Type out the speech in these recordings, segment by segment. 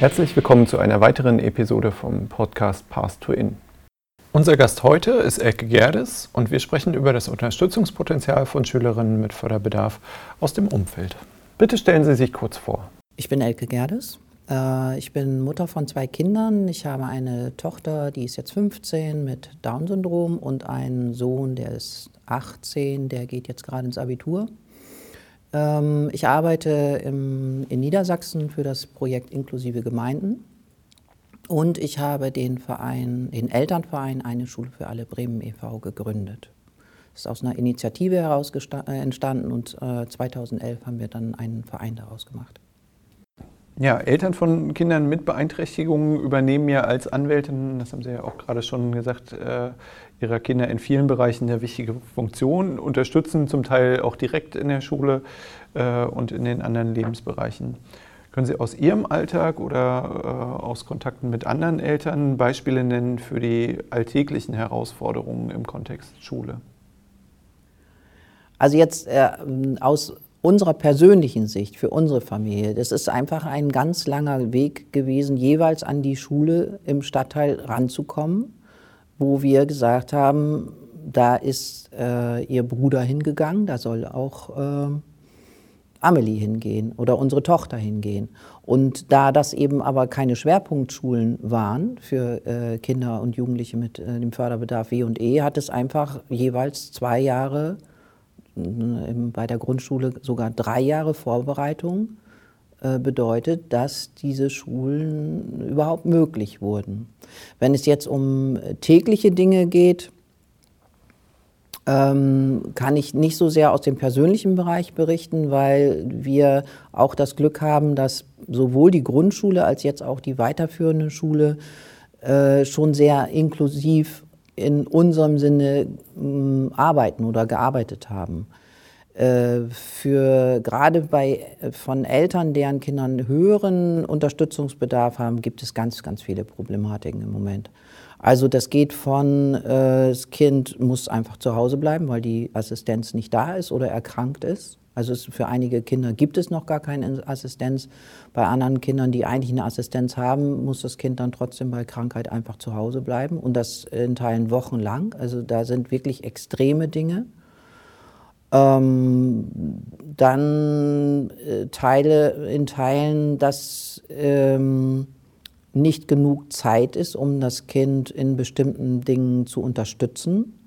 Herzlich willkommen zu einer weiteren Episode vom Podcast Path to In. Unser Gast heute ist Elke Gerdes und wir sprechen über das Unterstützungspotenzial von Schülerinnen mit Förderbedarf aus dem Umfeld. Bitte stellen Sie sich kurz vor. Ich bin Elke Gerdes. Äh, ich bin Mutter von zwei Kindern. Ich habe eine Tochter, die ist jetzt 15 mit Down-Syndrom und einen Sohn, der ist 18, der geht jetzt gerade ins Abitur. Ähm, ich arbeite im, in Niedersachsen für das Projekt Inklusive Gemeinden und ich habe den Verein, den Elternverein Eine Schule für alle Bremen e.V. gegründet. Das ist aus einer Initiative heraus äh, entstanden und äh, 2011 haben wir dann einen Verein daraus gemacht. Ja, Eltern von Kindern mit Beeinträchtigungen übernehmen ja als Anwältin, das haben Sie ja auch gerade schon gesagt, äh, ihrer Kinder in vielen Bereichen eine wichtige Funktion, unterstützen zum Teil auch direkt in der Schule äh, und in den anderen Lebensbereichen. Können Sie aus Ihrem Alltag oder äh, aus Kontakten mit anderen Eltern Beispiele nennen für die alltäglichen Herausforderungen im Kontext Schule? Also jetzt äh, aus unserer persönlichen Sicht, für unsere Familie, das ist einfach ein ganz langer Weg gewesen, jeweils an die Schule im Stadtteil ranzukommen, wo wir gesagt haben, da ist äh, ihr Bruder hingegangen, da soll auch äh, Amelie hingehen oder unsere Tochter hingehen. Und da das eben aber keine Schwerpunktschulen waren für äh, Kinder und Jugendliche mit äh, dem Förderbedarf W und E, hat es einfach jeweils zwei Jahre bei der Grundschule sogar drei Jahre Vorbereitung äh, bedeutet, dass diese Schulen überhaupt möglich wurden. Wenn es jetzt um tägliche Dinge geht, ähm, kann ich nicht so sehr aus dem persönlichen Bereich berichten, weil wir auch das Glück haben, dass sowohl die Grundschule als jetzt auch die weiterführende Schule äh, schon sehr inklusiv in unserem Sinne äh, arbeiten oder gearbeitet haben. Äh, für gerade bei äh, von Eltern, deren Kindern höheren Unterstützungsbedarf haben, gibt es ganz, ganz viele Problematiken im Moment. Also das geht von, äh, das Kind muss einfach zu Hause bleiben, weil die Assistenz nicht da ist oder erkrankt ist. Also es, für einige Kinder gibt es noch gar keine Assistenz. Bei anderen Kindern, die eigentlich eine Assistenz haben, muss das Kind dann trotzdem bei Krankheit einfach zu Hause bleiben und das in Teilen wochenlang. Also da sind wirklich extreme Dinge. Ähm, dann äh, Teile in Teilen, dass ähm, nicht genug Zeit ist, um das Kind in bestimmten Dingen zu unterstützen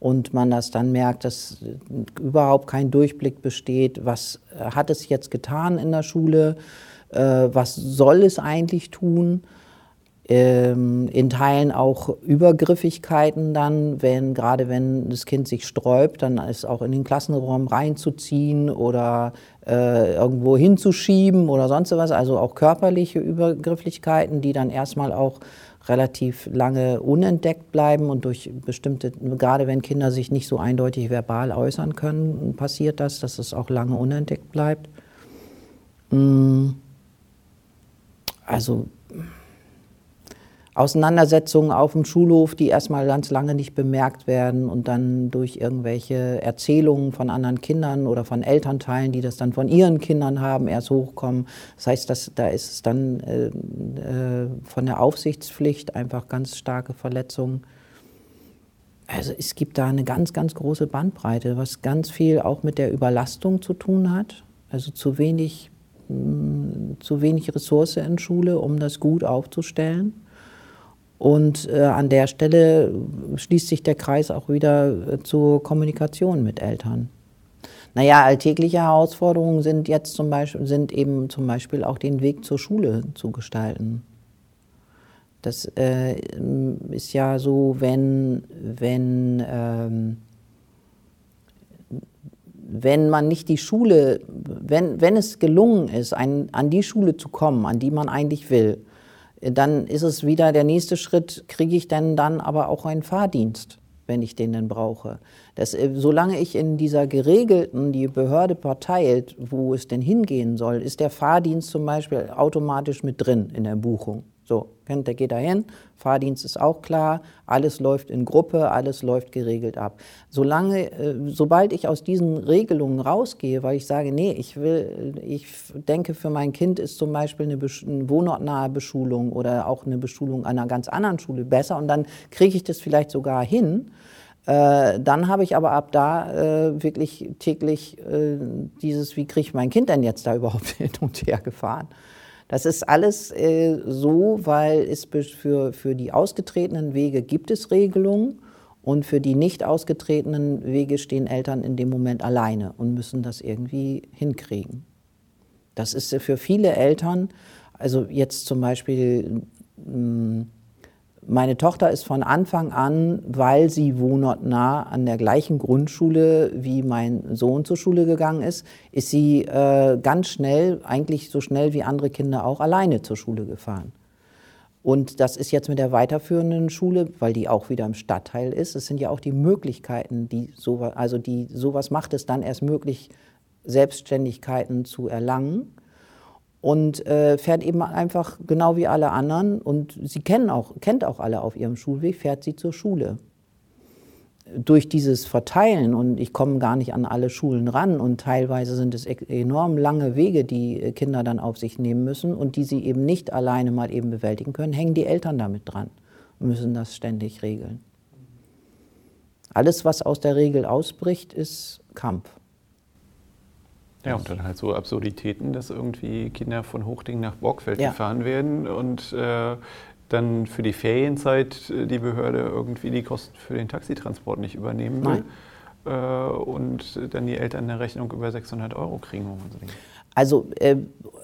und man das dann merkt, dass überhaupt kein Durchblick besteht, was hat es jetzt getan in der Schule, äh, was soll es eigentlich tun. Ähm, in Teilen auch Übergriffigkeiten dann, wenn, gerade wenn das Kind sich sträubt, dann ist auch in den Klassenraum reinzuziehen oder äh, irgendwo hinzuschieben oder sonst was, also auch körperliche Übergrifflichkeiten, die dann erstmal auch relativ lange unentdeckt bleiben und durch bestimmte, gerade wenn Kinder sich nicht so eindeutig verbal äußern können, passiert das, dass es auch lange unentdeckt bleibt. Mm. Also Auseinandersetzungen auf dem Schulhof, die erstmal ganz lange nicht bemerkt werden und dann durch irgendwelche Erzählungen von anderen Kindern oder von Elternteilen, die das dann von ihren Kindern haben, erst hochkommen. Das heißt, dass, da ist es dann äh, äh, von der Aufsichtspflicht einfach ganz starke Verletzungen. Also es gibt da eine ganz, ganz große Bandbreite, was ganz viel auch mit der Überlastung zu tun hat. Also zu wenig, mh, mm, zu wenig Ressource in Schule, um das gut aufzustellen. Und äh, an der Stelle schließt sich der Kreis auch wieder äh, zur Kommunikation mit Eltern. Naja, alltägliche Herausforderungen sind jetzt zum Beispiel, sind eben zum Beispiel auch den Weg zur Schule zu gestalten. Das äh, ist ja so, wenn, wenn, ähm, wenn man nicht die Schule, wenn, wenn es gelungen ist, ein, an die Schule zu kommen, an die man eigentlich will, dann ist es wieder der nächste Schritt, kriege ich denn dann aber auch einen Fahrdienst, wenn ich den denn brauche. Das, äh, solange ich in dieser geregelten, die Behörde verteilt, wo es denn hingehen soll, ist der Fahrdienst zum Beispiel automatisch mit drin in der Buchung. So, der geht dahin, Fahrdienst ist auch klar, alles läuft in Gruppe, alles läuft geregelt ab. Solange, äh, sobald ich aus diesen Regelungen rausgehe, weil ich sage, nee, ich will, ich denke, für mein Kind ist zum Beispiel eine, eine wohnortnahe Beschulung oder auch eine Beschulung einer ganz anderen Schule besser und dann kriege ich das vielleicht sogar hin. Äh, dann habe ich aber ab da äh, wirklich täglich äh, dieses, wie kriege ich mein Kind denn jetzt da überhaupt hin und her gefahren? Das ist alles äh, so, weil es für, für die ausgetretenen Wege gibt es Regelungen und für die nicht ausgetretenen Wege stehen Eltern in dem Moment alleine und müssen das irgendwie hinkriegen. Das ist für viele Eltern, also jetzt zum Beispiel mh, hm, meine Tochter ist von Anfang an, weil sie wohnortnah an der gleichen Grundschule wie mein Sohn zur Schule gegangen ist, ist sie äh, ganz schnell, eigentlich so schnell wie andere Kinder auch, alleine zur Schule gefahren. Und das ist jetzt mit der weiterführenden Schule, weil die auch wieder im Stadtteil ist. Es sind ja auch die Möglichkeiten, die sowas, also die sowas macht es dann erst möglich, Selbstständigkeiten zu erlangen und äh, fährt eben einfach genau wie alle anderen und sie kennen auch, kennt auch alle auf ihrem Schulweg, fährt sie zur Schule. Durch dieses Verteilen und ich komme gar nicht an alle Schulen ran und teilweise sind es enorm lange Wege, die äh, Kinder dann auf sich nehmen müssen und die sie eben nicht alleine mal eben bewältigen können, hängen die Eltern damit dran und müssen das ständig regeln. Alles, was aus der Regel ausbricht, ist Kampf. Ja, und dann halt so Absurditäten, dass irgendwie Kinder von Hochding nach Borgfeld ja. gefahren werden und äh, dann für die Ferienzeit äh, die Behörde irgendwie die Kosten für den Taxitransport nicht übernehmen will. Äh, und dann die Eltern eine Rechnung über 600 Euro kriegen. Also äh,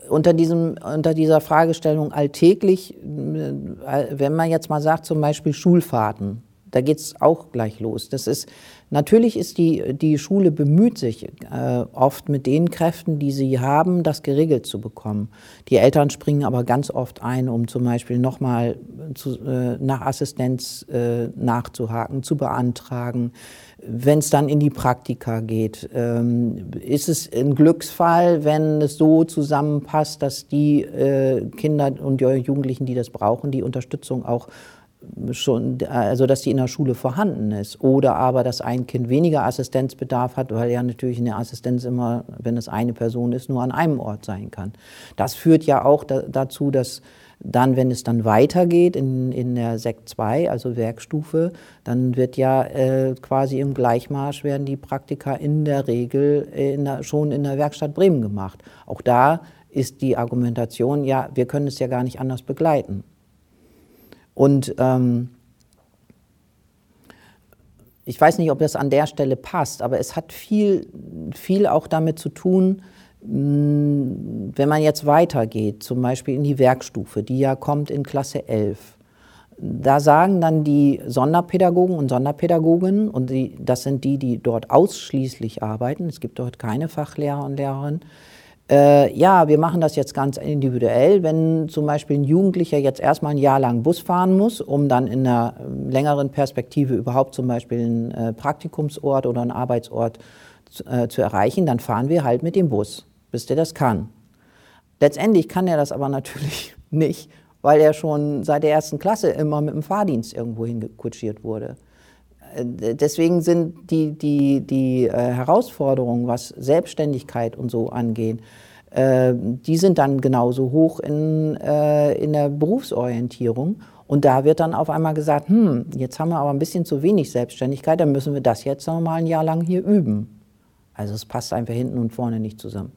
unter, diesem, unter dieser Fragestellung alltäglich, äh, wenn man jetzt mal sagt, zum Beispiel Schulfahrten, da geht es auch gleich los. Das ist, natürlich ist die, die Schule bemüht sich äh, oft mit den Kräften, die sie haben, das geregelt zu bekommen. Die Eltern springen aber ganz oft ein, um zum Beispiel nochmal äh, nach Assistenz äh, nachzuhaken, zu beantragen. Wenn es dann in die Praktika geht, ähm, ist es ein Glücksfall, wenn es so zusammenpasst, dass die äh, Kinder und Jugendlichen, die das brauchen, die Unterstützung auch schon, also dass die in der Schule vorhanden ist. Oder aber, dass ein Kind weniger Assistenzbedarf hat, weil ja natürlich eine Assistenz immer, wenn es eine Person ist, nur an einem Ort sein kann. Das führt ja auch da, dazu, dass dann, wenn es dann weitergeht in, in der Sekt 2, also Werkstufe, dann wird ja äh, quasi im Gleichmarsch werden die Praktika in der Regel in der, schon in der Werkstatt Bremen gemacht. Auch da ist die Argumentation, ja, wir können es ja gar nicht anders begleiten. Und ähm, ich weiß nicht, ob das an der Stelle passt, aber es hat viel, viel auch damit zu tun, hm, wenn man jetzt weitergeht, zum Beispiel in die Werkstufe, die ja kommt in Klasse 11. Da sagen dann die Sonderpädagogen und Sonderpädagoginnen, und die, das sind die, die dort ausschließlich arbeiten, es gibt dort keine Fachlehrer und Lehrerinnen, äh, ja, wir machen das jetzt ganz individuell. Wenn zum Beispiel ein Jugendlicher jetzt erstmal ein Jahr lang Bus fahren muss, um dann in einer ähm, längeren Perspektive überhaupt zum Beispiel einen äh, Praktikumsort oder einen Arbeitsort zu, äh, zu erreichen, dann fahren wir halt mit dem Bus, bis der das kann. Letztendlich kann er das aber natürlich nicht, weil er schon seit der ersten Klasse immer mit dem Fahrdienst irgendwo hingekutschiert wurde. Äh, deswegen sind die, die, die äh, Herausforderungen, was Selbstständigkeit und so angehen, äh, die sind dann genauso hoch in, in der Berufsorientierung. Und da wird dann auf einmal gesagt, hm, jetzt haben wir aber ein bisschen zu wenig Selbstständigkeit, dann müssen wir das jetzt noch mal ein Jahr lang hier üben. Also es passt einfach hinten und vorne nicht zusammen.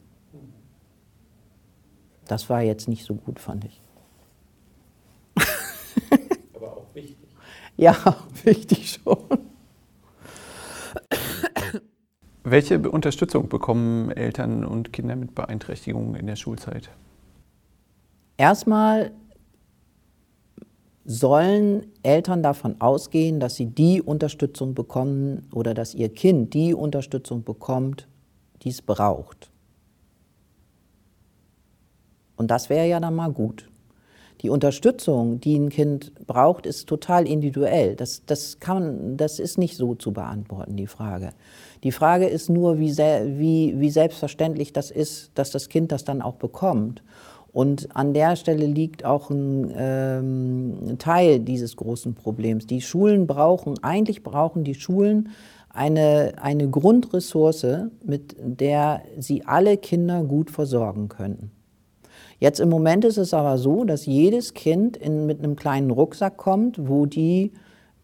Das war jetzt nicht so gut, fand ich. Aber auch wichtig. Ja, wichtig schon. Welche Unterstützung bekommen Eltern und Kinder mit Beeinträchtigungen in der Schulzeit? Erstmal sollen Eltern davon ausgehen, dass sie die Unterstützung bekommen oder dass ihr Kind die Unterstützung bekommt, die es braucht. Und das wäre ja dann mal gut. Die Unterstützung, die ein Kind braucht, ist total individuell. Das, das, kann, das ist nicht so zu beantworten, die Frage. Die Frage ist nur, wie, wie, wie selbstverständlich das ist, dass das Kind das dann auch bekommt. Und an der Stelle liegt auch ein ähm, Teil dieses großen Problems. Die Schulen brauchen, eigentlich brauchen die Schulen eine, eine Grundressource, mit der sie alle Kinder gut versorgen können. Jetzt im Moment ist es aber so, dass jedes Kind in, mit einem kleinen Rucksack kommt, wo die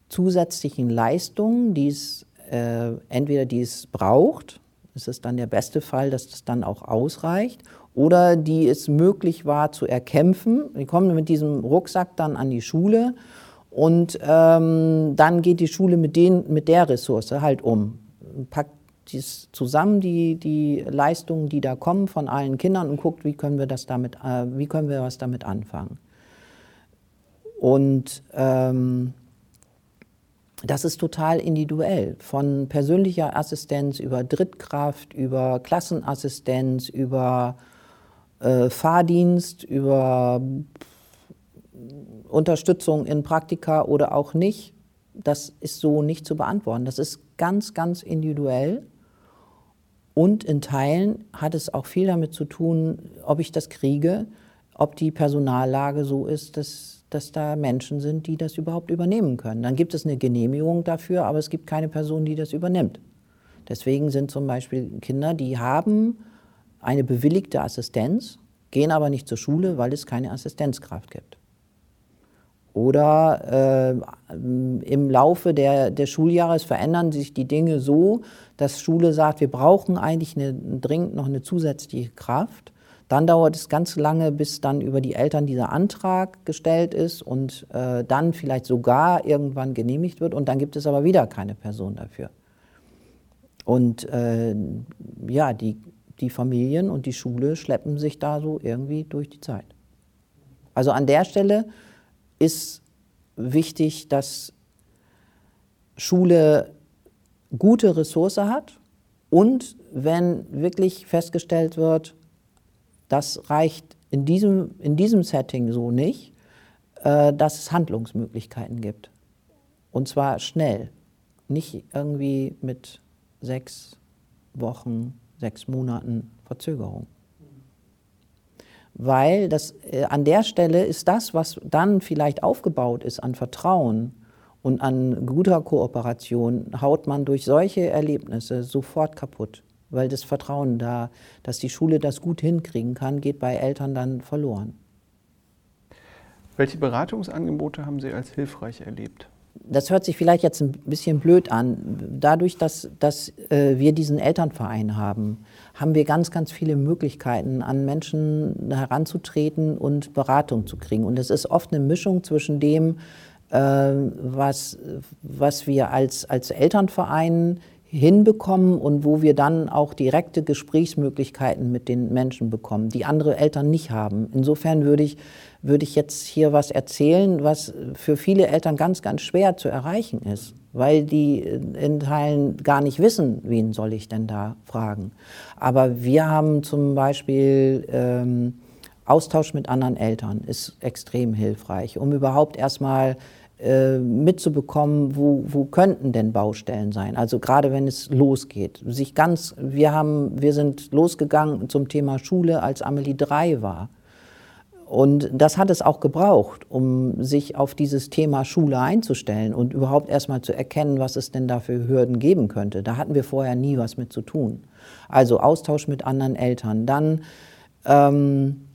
zusätzlichen Leistungen, die es äh, entweder die es braucht, ist dann der beste Fall, dass das dann auch ausreicht, oder die es möglich war zu erkämpfen. Die kommen mit diesem Rucksack dann an die Schule und ähm, dann geht die Schule mit, den, mit der Ressource halt um. Packt dies zusammen, die, die Leistungen, die da kommen von allen Kindern und guckt, wie können wir, das damit, äh, wie können wir was damit anfangen. Und ähm, das ist total individuell. Von persönlicher Assistenz über Drittkraft, über Klassenassistenz, über äh, Fahrdienst, über Unterstützung in Praktika oder auch nicht. Das ist so nicht zu beantworten. Das ist ganz, ganz individuell. Und in Teilen hat es auch viel damit zu tun, ob ich das kriege, ob die Personallage so ist, dass, dass da Menschen sind, die das überhaupt übernehmen können. Dann gibt es eine Genehmigung dafür, aber es gibt keine Person, die das übernimmt. Deswegen sind zum Beispiel Kinder, die haben eine bewilligte Assistenz, gehen aber nicht zur Schule, weil es keine Assistenzkraft gibt. Oder äh, im Laufe der, des Schuljahres verändern sich die Dinge so, dass Schule sagt, wir brauchen eigentlich eine, dringend noch eine zusätzliche Kraft. Dann dauert es ganz lange, bis dann über die Eltern dieser Antrag gestellt ist und äh, dann vielleicht sogar irgendwann genehmigt wird und dann gibt es aber wieder keine Person dafür. Und äh, ja, die die Familien und die Schule schleppen sich da so irgendwie durch die Zeit. Also an der Stelle ist wichtig, dass Schule gute Ressource hat und wenn wirklich festgestellt wird, das reicht in diesem, in diesem Setting so nicht, äh, dass es Handlungsmöglichkeiten gibt. Und zwar schnell, nicht irgendwie mit sechs Wochen sechs Monaten Verzögerung. Weil das, äh, an der Stelle ist das, was dann vielleicht aufgebaut ist an Vertrauen und an guter Kooperation, haut man durch solche Erlebnisse sofort kaputt. Weil das Vertrauen da, dass die Schule das gut hinkriegen kann, geht bei Eltern dann verloren. Welche Beratungsangebote haben Sie als hilfreich erlebt? das hört sich vielleicht jetzt ein bisschen blöd an. Dadurch, dass, dass äh, wir diesen Elternverein haben, haben wir ganz, ganz viele Möglichkeiten, an Menschen heranzutreten und Beratung zu kriegen. Und es ist oft eine Mischung zwischen dem, äh, was, was wir als, als Elternverein hinbekommen und wo wir dann auch direkte Gesprächsmöglichkeiten mit den Menschen bekommen, die andere Eltern nicht haben. Insofern würde ich, würde ich jetzt hier was erzählen, was für viele Eltern ganz, ganz schwer zu erreichen ist, weil die in Teilen gar nicht wissen, wen soll ich denn da fragen. Aber wir haben zum Beispiel ähm, Austausch mit anderen Eltern, ist extrem hilfreich, um überhaupt erstmal äh, mitzubekommen, wo, wo könnten denn Baustellen sein. Also gerade wenn es losgeht. Sich ganz, wir, haben, wir sind losgegangen zum Thema Schule, als Amelie drei war. Und das hat es auch gebraucht, um sich auf dieses Thema Schule einzustellen und überhaupt erstmal zu erkennen, was es denn da für Hürden geben könnte. Da hatten wir vorher nie was mit zu tun. Also Austausch mit anderen Eltern. Dann ähm,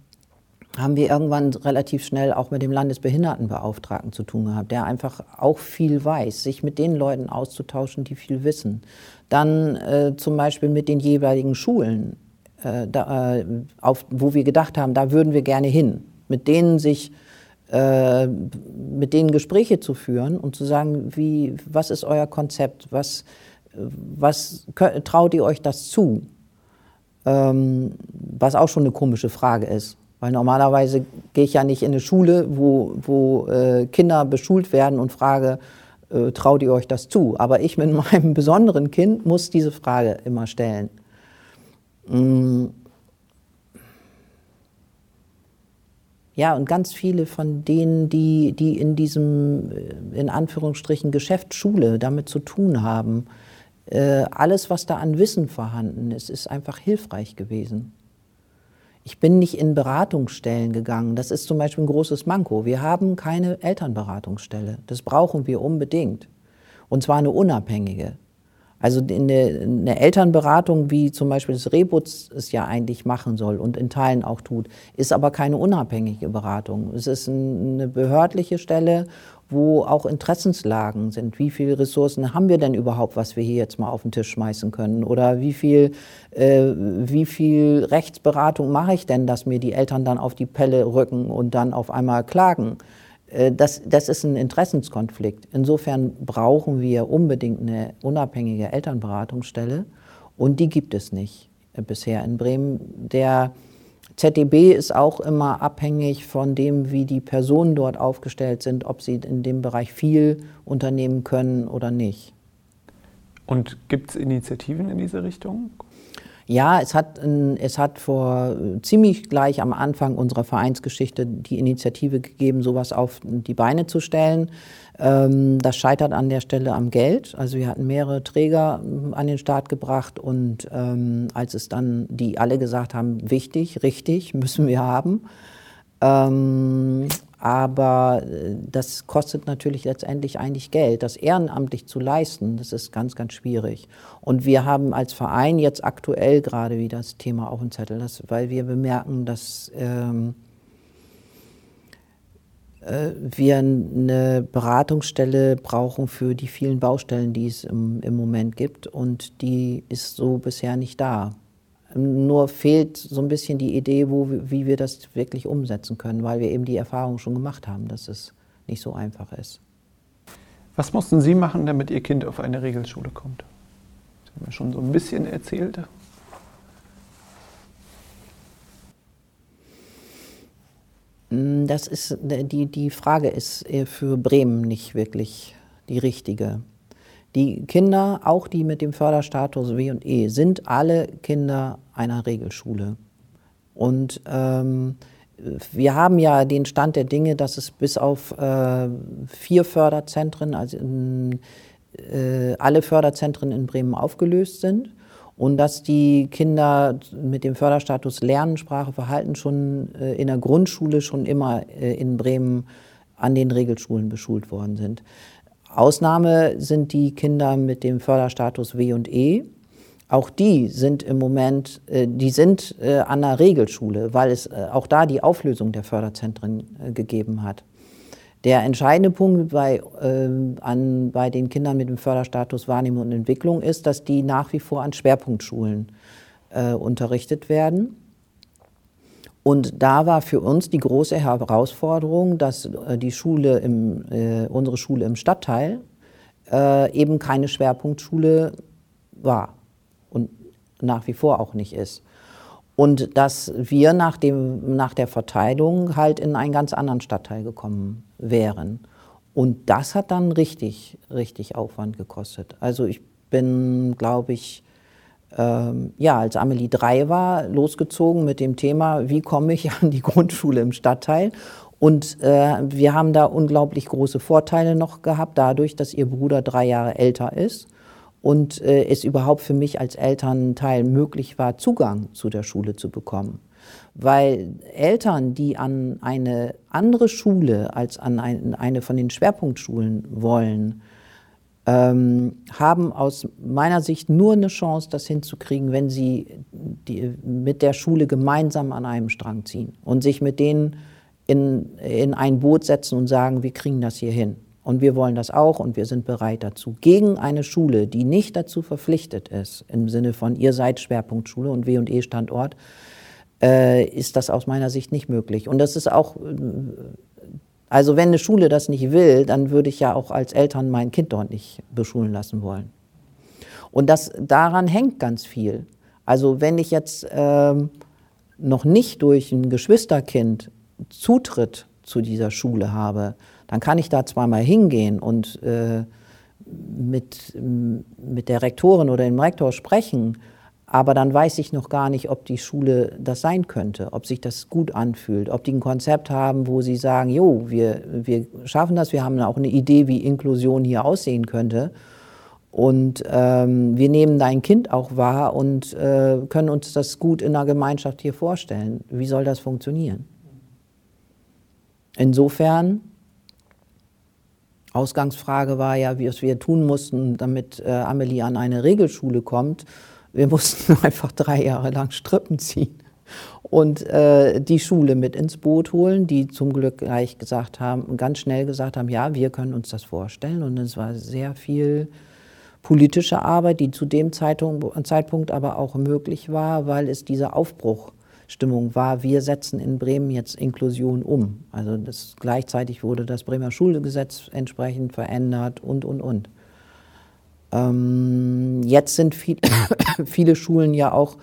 haben wir irgendwann relativ schnell auch mit dem Landesbehindertenbeauftragten zu tun gehabt, der einfach auch viel weiß, sich mit den Leuten auszutauschen, die viel wissen. Dann äh, zum Beispiel mit den jeweiligen Schulen, äh, da, äh, auf, wo wir gedacht haben, da würden wir gerne hin, mit denen sich äh, mit denen Gespräche zu führen und zu sagen, wie, was ist euer Konzept, was, was traut ihr euch das zu? Ähm, was auch schon eine komische Frage ist. Weil normalerweise gehe ich ja nicht in eine Schule, wo, wo äh, Kinder beschult werden und frage, äh, traut ihr euch das zu? Aber ich mit meinem besonderen Kind muss diese Frage immer stellen. Ja, und ganz viele von denen, die, die in diesem, äh, in Anführungsstrichen, Geschäft Schule damit zu tun haben, äh, alles, was da an Wissen vorhanden ist, ist einfach hilfreich gewesen. Ich bin nicht in Beratungsstellen gegangen. Das ist zum Beispiel ein großes Manko. Wir haben keine Elternberatungsstelle. Das brauchen wir unbedingt. Und zwar eine unabhängige. Also eine, eine, Elternberatung, wie zum Beispiel das Rebutz es ja eigentlich machen soll und in Teilen auch tut, ist aber keine unabhängige Beratung. Es ist eine behördliche Stelle, wo auch Interessenslagen sind. Wie viele Ressourcen haben wir denn überhaupt, was wir hier jetzt mal auf den Tisch schmeißen können? Oder wie viel, äh, wie viel Rechtsberatung mache ich denn, dass mir die Eltern dann auf die Pelle rücken und dann auf einmal klagen? Äh, das, das ist ein Interessenskonflikt. Insofern brauchen wir unbedingt eine unabhängige Elternberatungsstelle und die gibt es nicht äh, bisher in Bremen. Der ZDB ist auch immer abhängig von dem, wie die Personen dort aufgestellt sind, ob sie in dem Bereich viel unternehmen können oder nicht. Und gibt es Initiativen in diese Richtung? Ja, es hat, es hat vor ziemlich gleich am Anfang unserer Vereinsgeschichte die Initiative gegeben, sowas auf die Beine zu stellen. Ähm, das scheitert an der Stelle am Geld. Also wir hatten mehrere Träger ähm, an den Start gebracht und ähm, als es dann, die alle gesagt haben, wichtig, richtig, müssen wir haben, aber äh, das kostet natürlich letztendlich eigentlich Geld. Das ehrenamtlich zu leisten, das ist ganz, ganz schwierig. Und wir haben als Verein jetzt aktuell gerade wieder das Thema auf dem Zettel, das, weil wir bemerken, dass ähm, äh, wir eine Beratungsstelle brauchen für die vielen Baustellen, die es im, im Moment gibt. Und die ist so bisher nicht da. Nur fehlt so ein bisschen die Idee, wo, wie wir das wirklich umsetzen können, weil wir eben die Erfahrung schon gemacht haben, dass es nicht so einfach ist. Was mussten Sie machen, damit Ihr Kind auf eine Regelschule kommt? Sie haben ja schon so ein bisschen erzählt. Das ist, die, die Frage ist äh, für Bremen nicht wirklich die richtige. Die Kinder, auch die mit dem Förderstatus W und E, sind alle Kinder einer Regelschule. Und ähm, wir haben ja den Stand der Dinge, dass es bis auf äh, vier Förderzentren, also in, äh, alle Förderzentren in Bremen aufgelöst sind und dass die Kinder mit dem Förderstatus Lernen, Sprache, Verhalten schon äh, in der Grundschule schon immer äh, in Bremen an den Regelschulen beschult worden sind. Ausnahme sind die Kinder mit dem Förderstatus W und E. Auch die sind im Moment, äh, die sind äh, an der Regelschule, weil es äh, auch da die Auflösung der Förderzentren gegeben hat. Der entscheidende Punkt bei, an, bei den Kindern mit dem Förderstatus Wahrnehmung und Entwicklung ist, dass die nach wie vor an Schwerpunktschulen unterrichtet werden. Und da war für uns die große Herausforderung, dass äh, die Schule im, äh, unsere Schule im Stadtteil äh, eben keine Schwerpunktschule war und nach wie vor auch nicht ist. Und dass wir nach, dem, nach der Verteilung halt in einen ganz anderen Stadtteil gekommen wären. Und das hat dann richtig, richtig Aufwand gekostet. Also ich bin, glaube ich, ähm, ja, als Amelie drei war, losgezogen mit dem Thema, wie komme ich an die Grundschule im Stadtteil. Und äh, wir haben da unglaublich große Vorteile noch gehabt, dadurch, dass ihr Bruder drei Jahre älter ist und äh, es überhaupt für mich als Elternteil möglich war, Zugang zu der Schule zu bekommen. Weil Eltern, die an eine andere Schule als an ein, eine von den Schwerpunktschulen wollen, ähm, haben aus meiner Sicht nur eine Chance, das hinzukriegen, wenn sie die, mit der Schule gemeinsam an einem Strang ziehen und sich mit denen in, in ein Boot setzen und sagen, wir kriegen das hier hin. Und wir wollen das auch und wir sind bereit dazu. Gegen eine Schule, die nicht dazu verpflichtet ist, im Sinne von ihr seid Schwerpunktschule und W&E-Standort, äh, ist das aus meiner Sicht nicht möglich. Und das ist auch also wenn eine Schule das nicht will, dann würde ich ja auch als Eltern mein Kind dort nicht beschulen lassen wollen. Und das, daran hängt ganz viel. Also wenn ich jetzt ähm, noch nicht durch ein Geschwisterkind Zutritt zu dieser Schule habe, dann kann ich da zwar mal hingehen und äh, mit, mit der Rektorin oder dem Rektor sprechen, aber dann weiß ich noch gar nicht, ob die Schule das sein könnte, ob sich das gut anfühlt, ob die ein Konzept haben, wo sie sagen, jo, wir, wir schaffen das, wir haben auch eine Idee, wie Inklusion hier aussehen könnte. Und ähm, wir nehmen dein Kind auch wahr und äh, können uns das gut in der Gemeinschaft hier vorstellen. Wie soll das funktionieren? Insofern, Ausgangsfrage war ja, was wir tun mussten, damit äh, Amelie an eine Regelschule kommt. Wir mussten einfach drei Jahre lang Strippen ziehen und äh, die Schule mit ins Boot holen, die zum Glück gleich gesagt haben, ganz schnell gesagt haben, ja, wir können uns das vorstellen. Und es war sehr viel politische Arbeit, die zu dem Zeitpunkt aber auch möglich war, weil es diese Aufbruchstimmung war, wir setzen in Bremen jetzt Inklusion um. Also das, gleichzeitig wurde das Bremer Schulgesetz entsprechend verändert und, und, und. Ähm, jetzt sind viel, viele Schulen ja auch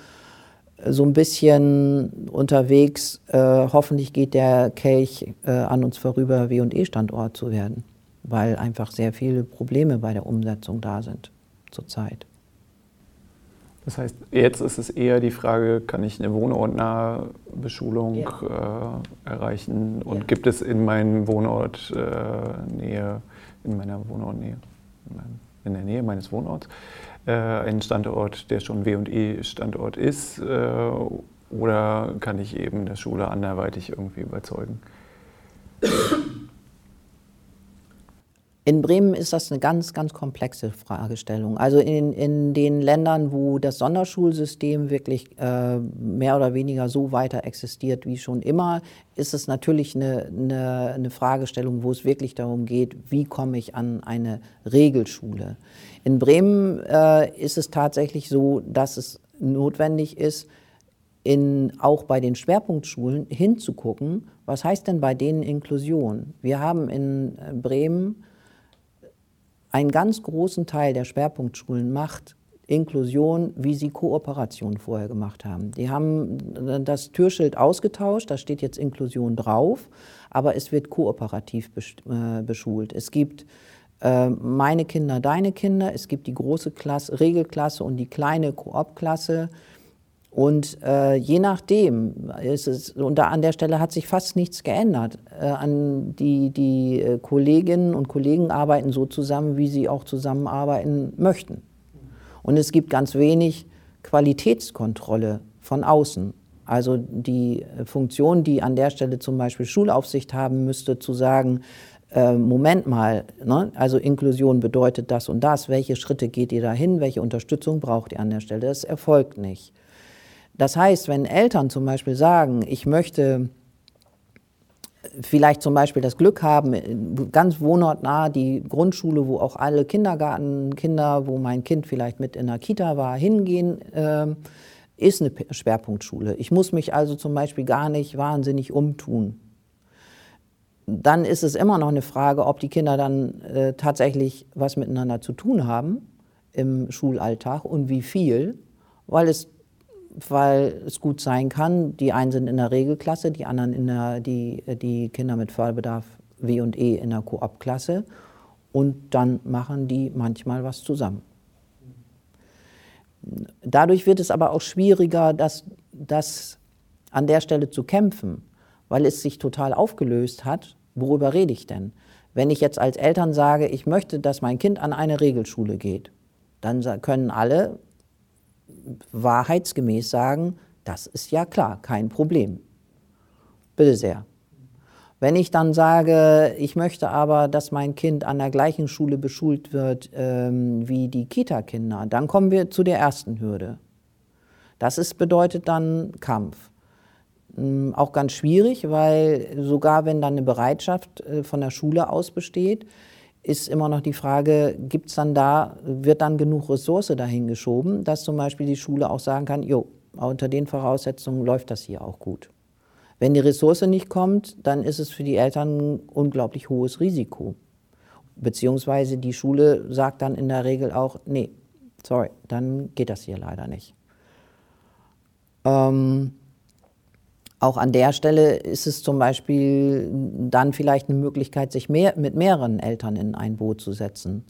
so ein bisschen unterwegs. Äh, hoffentlich geht der Kelch äh, an uns vorüber, W&E-Standort zu werden, weil einfach sehr viele Probleme bei der Umsetzung da sind zurzeit. Das heißt, jetzt ist es eher die Frage, kann ich eine wohnortnahe Beschulung ja. äh, erreichen und ja. gibt es in meinem Wohnort äh, Nähe, in meiner Wohnortnähe, in, in der Nähe meines Wohnorts, äh, ein Standort, der schon W&E-Standort ist? Äh, oder kann ich eben der Schule anderweitig irgendwie überzeugen? In Bremen ist das eine ganz, ganz komplexe Fragestellung. Also in, in den Ländern, wo das Sonderschulsystem wirklich äh, mehr oder weniger so weiter existiert wie schon immer, ist es natürlich eine, eine, eine Fragestellung, wo es wirklich darum geht, wie komme ich an eine Regelschule. In Bremen äh, ist es tatsächlich so, dass es notwendig ist, in, auch bei den Schwerpunktschulen hinzugucken, was heißt denn bei denen Inklusion? Wir haben in Bremen einen ganz großen Teil der Schwerpunktschulen macht Inklusion, wie sie Kooperation vorher gemacht haben. Die haben das Türschild ausgetauscht, da steht jetzt Inklusion drauf, aber es wird kooperativ äh, beschult. Es gibt äh, meine Kinder, deine Kinder, es gibt die große Klasse, Regelklasse und die kleine Koop-Klasse. Und äh, je nachdem ist es, und da an der Stelle hat sich fast nichts geändert. Äh, an die, die äh, Kolleginnen und Kollegen arbeiten so zusammen, wie sie auch zusammenarbeiten möchten. Und es gibt ganz wenig Qualitätskontrolle von außen. Also die äh, Funktion, die an der Stelle zum Beispiel Schulaufsicht haben müsste, zu sagen, äh, Moment mal, ne? also Inklusion bedeutet das und das, welche Schritte geht ihr dahin, welche Unterstützung braucht ihr an der Stelle, das erfolgt nicht. Das heißt, wenn Eltern zum Beispiel sagen, ich möchte vielleicht zum Beispiel das Glück haben, ganz wohnortnah die Grundschule, wo auch alle Kindergartenkinder, wo mein Kind vielleicht mit in der Kita war, hingehen, äh, ist eine Schwerpunktschule. Ich muss mich also zum Beispiel gar nicht wahnsinnig umtun. Dann ist es immer noch eine Frage, ob die Kinder dann äh, tatsächlich was miteinander zu tun haben im Schulalltag und wie viel, weil es weil es gut sein kann, die einen sind in der Regelklasse, die anderen in der, die, die Kinder mit Förderbedarf W und E in der Koop-Klasse und dann machen die manchmal was zusammen. Dadurch wird es aber auch schwieriger, das, das an der Stelle zu kämpfen, weil es sich total aufgelöst hat. Worüber rede ich denn? Wenn ich jetzt als Eltern sage, ich möchte, dass mein Kind an eine Regelschule geht, dann können alle wahrheitsgemäß sagen, das ist ja klar, kein Problem. Bitte sehr. Wenn ich dann sage, ich möchte aber, dass mein Kind an der gleichen Schule beschult wird ähm, wie die Kita-Kinder, dann kommen wir zu der ersten Hürde. Das ist, bedeutet dann Kampf. Ähm, auch ganz schwierig, weil sogar wenn dann eine Bereitschaft äh, von der Schule aus besteht, ist immer noch die Frage, gibt's dann da, wird dann genug Ressource dahin geschoben, dass zum Beispiel die Schule auch sagen kann, jo, unter den Voraussetzungen läuft das hier auch gut. Wenn die Ressource nicht kommt, dann ist es für die Eltern ein unglaublich hohes Risiko. Beziehungsweise die Schule sagt dann in der Regel auch, nee, sorry, dann geht das hier leider nicht. Ähm, auch an der Stelle ist es zum Beispiel dann vielleicht eine Möglichkeit, sich mehr, mit mehreren Eltern in ein Boot zu setzen.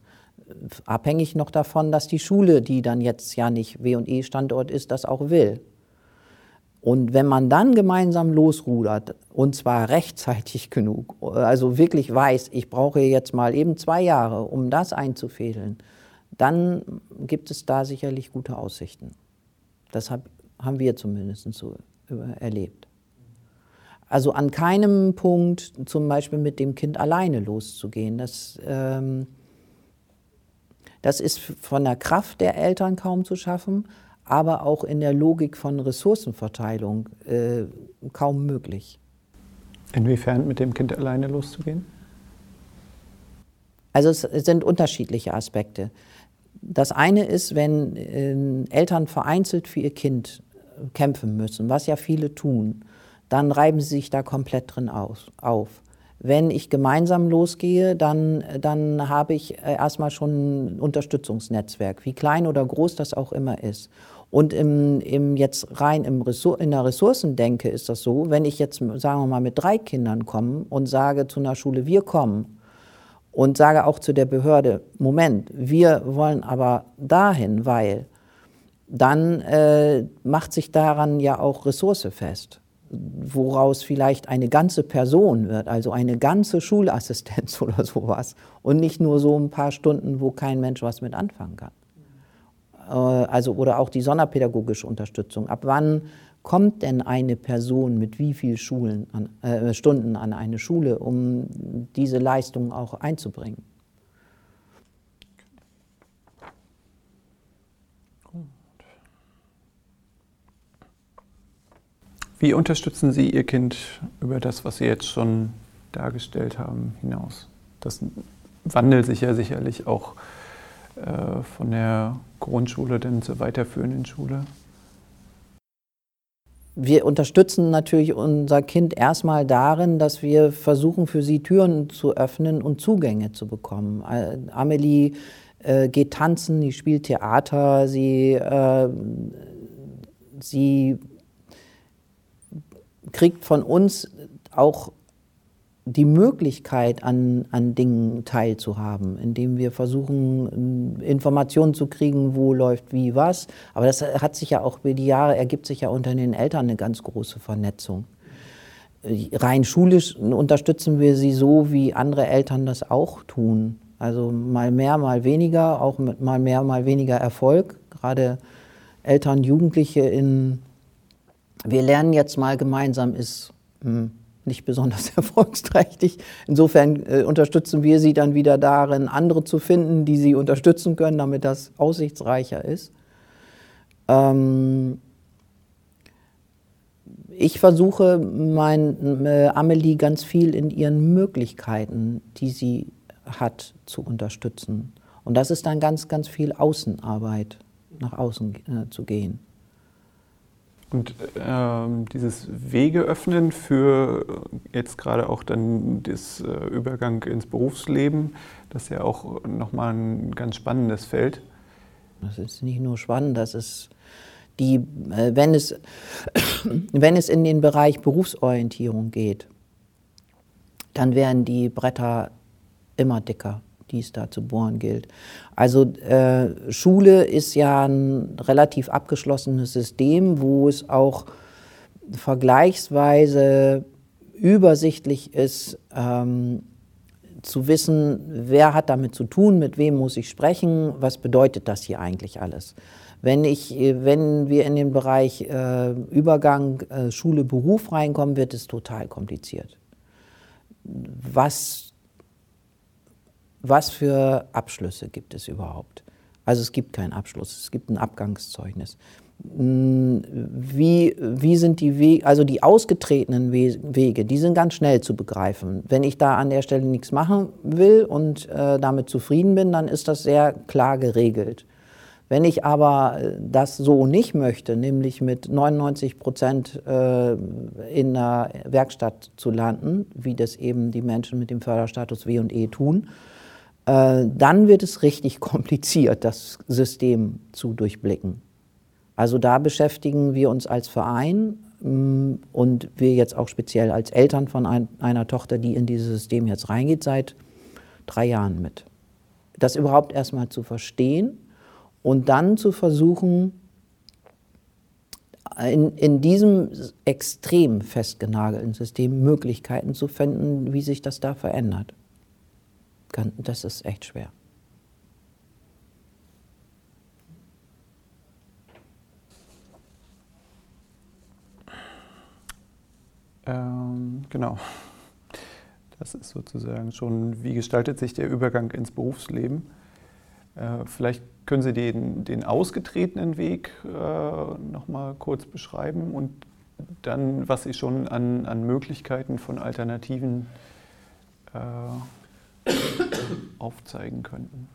Abhängig noch davon, dass die Schule, die dann jetzt ja nicht W&E-Standort ist, das auch will. Und wenn man dann gemeinsam losrudert, und zwar rechtzeitig genug, also wirklich weiß, ich brauche jetzt mal eben zwei Jahre, um das einzufädeln, dann gibt es da sicherlich gute Aussichten. Das hab, haben wir zumindest so erlebt. Also an keinem Punkt zum Beispiel mit dem Kind alleine loszugehen. Das, ähm, das ist von der Kraft der Eltern kaum zu schaffen, aber auch in der Logik von Ressourcenverteilung äh, kaum möglich. Inwiefern mit dem Kind alleine loszugehen? Also es sind unterschiedliche Aspekte. Das eine ist, wenn äh, Eltern vereinzelt für ihr Kind kämpfen müssen, was ja viele tun, dann reiben sie sich da komplett drin auf. Wenn ich gemeinsam losgehe, dann, dann habe ich äh, erstmal schon ein Unterstützungsnetzwerk, wie klein oder groß das auch immer ist. Und im, im jetzt rein im Ressour in der Ressourcendenke ist das so, wenn ich jetzt, sagen wir mal, mit drei Kindern komme und sage zu einer Schule, wir kommen und sage auch zu der Behörde, Moment, wir wollen aber dahin, weil dann äh, macht sich daran ja auch Ressource fest woraus vielleicht eine ganze Person wird, also eine ganze Schulassistenz oder sowas und nicht nur so ein paar Stunden, wo kein Mensch was mit anfangen kann. Äh, also oder auch die sonderpädagogische Unterstützung. Ab wann kommt denn eine Person mit wie vielen Schulen an, äh, Stunden an eine Schule, um diese Leistung auch einzubringen? Wie unterstützen Sie Ihr Kind über das, was Sie jetzt schon dargestellt haben, hinaus? Das wandelt sich ja sicherlich auch äh, von der Grundschule dann zur weiterführenden Schule. Wir unterstützen natürlich unser Kind erstmal darin, dass wir versuchen, für sie Türen zu öffnen und Zugänge zu bekommen. Äh, Amelie äh, geht tanzen, sie spielt Theater, sie, äh, sie kriegt von uns auch die Möglichkeit, an, an Dingen teilzuhaben, indem wir versuchen, Informationen zu kriegen, wo läuft wie was. Aber das hat sich ja auch über die Jahre, ergibt sich ja unter den Eltern eine ganz große Vernetzung. Rein schulisch unterstützen wir sie so, wie andere Eltern das auch tun. Also mal mehr, mal weniger, auch mit mal mehr, mal weniger Erfolg. Gerade Eltern, Jugendliche in wir lernen jetzt mal gemeinsam ist hm, nicht besonders erfolgsträchtig. Insofern äh, unterstützen wir sie dann wieder darin, andere zu finden, die sie unterstützen können, damit das aussichtsreicher ist. Ähm, ich versuche mein äh, Amelie ganz viel in ihren Möglichkeiten, die sie hat, zu unterstützen. Und das ist dann ganz, ganz viel Außenarbeit, nach außen äh, zu gehen. Und ähm, dieses Wege öffnen für jetzt gerade auch dann das äh, Übergang ins Berufsleben, das ist ja auch nochmal ein ganz spannendes Feld. Das ist nicht nur spannend, das ist die, äh, wenn, es, wenn es in den Bereich Berufsorientierung geht, dann werden die Bretter immer dicker die es da zu bohren gilt. Also äh, Schule ist ja ein relativ abgeschlossenes System, wo es auch vergleichsweise übersichtlich ist, ähm, zu wissen, wer hat damit zu tun, mit wem muss ich sprechen, was bedeutet das hier eigentlich alles. Wenn, ich, wenn wir in den Bereich äh, Übergang äh, Schule-Beruf reinkommen, wird es total kompliziert. Was was für Abschlüsse gibt es überhaupt? Also es gibt keinen Abschluss, es gibt ein Abgangszeugnis. Hm, wie, wie sind die Wege, also die ausgetretenen Wege, die sind ganz schnell zu begreifen. Wenn ich da an der Stelle nichts machen will und äh, damit zufrieden bin, dann ist das sehr klar geregelt. Wenn ich aber äh, das so nicht möchte, nämlich mit 99 Prozent äh, in einer Werkstatt zu landen, wie das eben die Menschen mit dem Förderstatus W und E tun, dann wird es richtig kompliziert, das System zu durchblicken. Also da beschäftigen wir uns als Verein mm, und wir jetzt auch speziell als Eltern von ein, einer Tochter, die in dieses System jetzt reingeht, seit drei Jahren mit. Das überhaupt erstmal zu verstehen und dann zu versuchen, in, in diesem extrem festgenagelten System Möglichkeiten zu finden, wie sich das da verändert das ist echt schwer. Ähm, genau. Das ist sozusagen schon, wie gestaltet sich der Übergang ins Berufsleben? Äh, vielleicht können Sie den, den ausgetretenen Weg äh, nochmal kurz beschreiben und dann, was Sie schon an, an Möglichkeiten von Alternativen äh, aufzeigen könnten.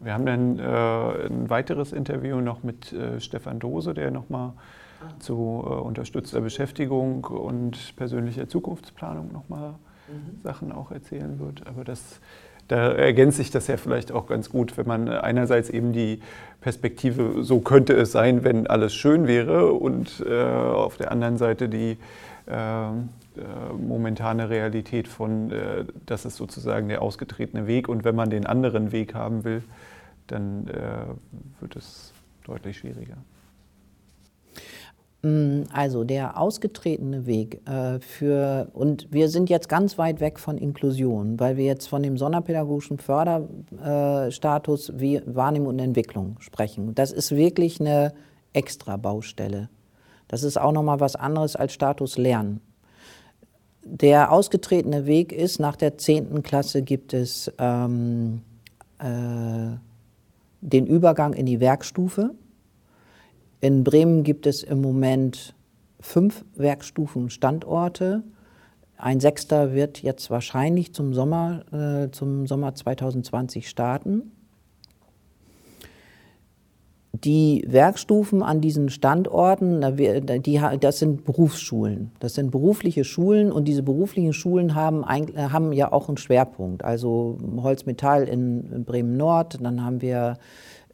Wir haben dann äh, ein weiteres Interview noch mit äh, Stefan Dose, der nochmal ah. zu äh, unterstützter Beschäftigung und persönlicher Zukunftsplanung nochmal mhm. Sachen auch erzählen wird. Aber das, da ergänzt sich das ja vielleicht auch ganz gut, wenn man einerseits eben die Perspektive, so könnte es sein, wenn alles schön wäre, und äh, auf der anderen Seite die momentane Realität von, äh, das ist sozusagen der ausgetretene Weg und wenn man den anderen Weg haben will, dann äh, wird es deutlich schwieriger. Mm, also der ausgetretene Weg äh, für, und wir sind jetzt ganz weit weg von Inklusion, weil wir jetzt von dem sonderpädagogischen Förderstatus äh, wie Wahrnehmung und Entwicklung sprechen. Das ist wirklich eine extra Baustelle. Das ist auch nochmal was anderes als Status Lernen. Der ausgetretene Weg ist, nach der 10. Klasse gibt es ähm, äh, den Übergang in die Werkstufe. In Bremen gibt es im Moment fünf Werkstufenstandorte. Ein sechster wird jetzt wahrscheinlich zum Sommer, äh, zum Sommer 2020 starten. Die Werkstufen an diesen Standorten, das sind Berufsschulen. Das sind berufliche Schulen und diese beruflichen Schulen haben, haben ja auch einen Schwerpunkt. Also Holzmetall in Bremen-Nord, dann haben wir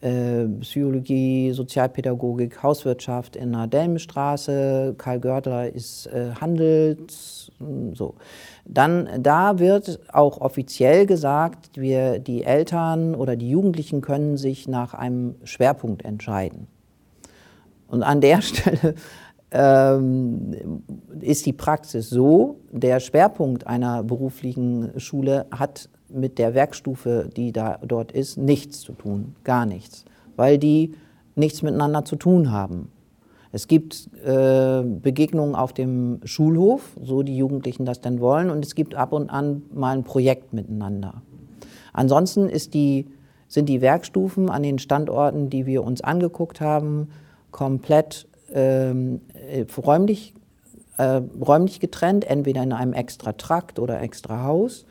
Psychologie, Sozialpädagogik, Hauswirtschaft in der Delmenstraße, Karl Görtler ist äh, Handels, so. Dann, da wird auch offiziell gesagt, wir, die Eltern oder die Jugendlichen können sich nach einem Schwerpunkt entscheiden. Und an der Stelle ähm, ist die Praxis so, der Schwerpunkt einer beruflichen Schule hat mit der Werkstufe, die da dort ist, nichts zu tun, gar nichts, weil die nichts miteinander zu tun haben. Es gibt äh, Begegnungen auf dem Schulhof, so die Jugendlichen das denn wollen, und es gibt ab und an mal ein Projekt miteinander. Ansonsten die, sind die Werkstufen an den Standorten, die wir uns angeguckt haben, komplett ähm, äh, räumlich, äh, räumlich getrennt, entweder in einem extra Trakt oder extra Haus.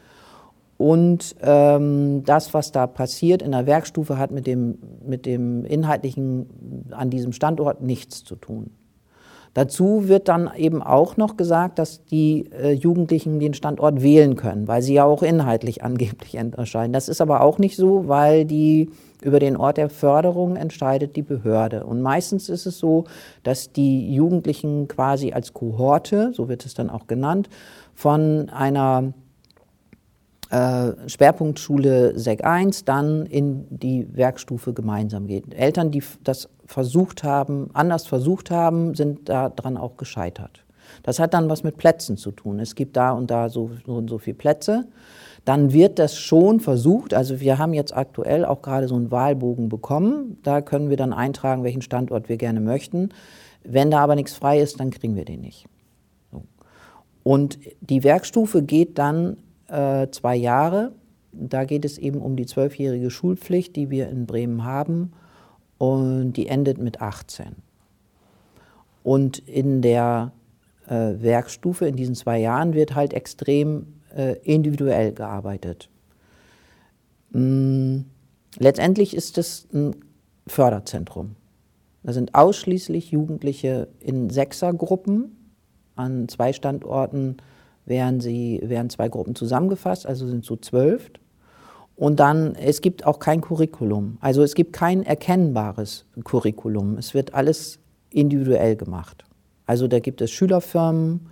Und ähm, das, was da passiert in der Werkstufe, hat mit dem, mit dem Inhaltlichen an diesem Standort nichts zu tun. Dazu wird dann eben auch noch gesagt, dass die äh, Jugendlichen den Standort wählen können, weil sie ja auch inhaltlich angeblich erscheinen. Das ist aber auch nicht so, weil die über den Ort der Förderung entscheidet die Behörde. Und meistens ist es so, dass die Jugendlichen quasi als Kohorte, so wird es dann auch genannt, von einer äh, Schwerpunktschule SEC 1 dann in die Werkstufe gemeinsam geht. Eltern, die das versucht haben, anders versucht haben, sind daran auch gescheitert. Das hat dann was mit Plätzen zu tun. Es gibt da und da so, so und so viele Plätze. Dann wird das schon versucht. Also wir haben jetzt aktuell auch gerade so einen Wahlbogen bekommen. Da können wir dann eintragen, welchen Standort wir gerne möchten. Wenn da aber nichts frei ist, dann kriegen wir den nicht. Und die Werkstufe geht dann äh, zwei Jahre. Da geht es eben um die zwölfjährige Schulpflicht, die wir in Bremen haben. Und die endet mit 18. Und in der äh, Werkstufe, in diesen zwei Jahren, wird halt extrem äh, individuell gearbeitet. Mm, letztendlich ist es ein Förderzentrum. Da sind ausschließlich Jugendliche in Sechsergruppen an zwei Standorten werden, sie, werden zwei Gruppen zusammengefasst, also sind so zwölf. Und dann, es gibt auch kein Curriculum. Also es gibt kein erkennbares Curriculum. Es wird alles individuell gemacht. Also da gibt es Schülerfirmen,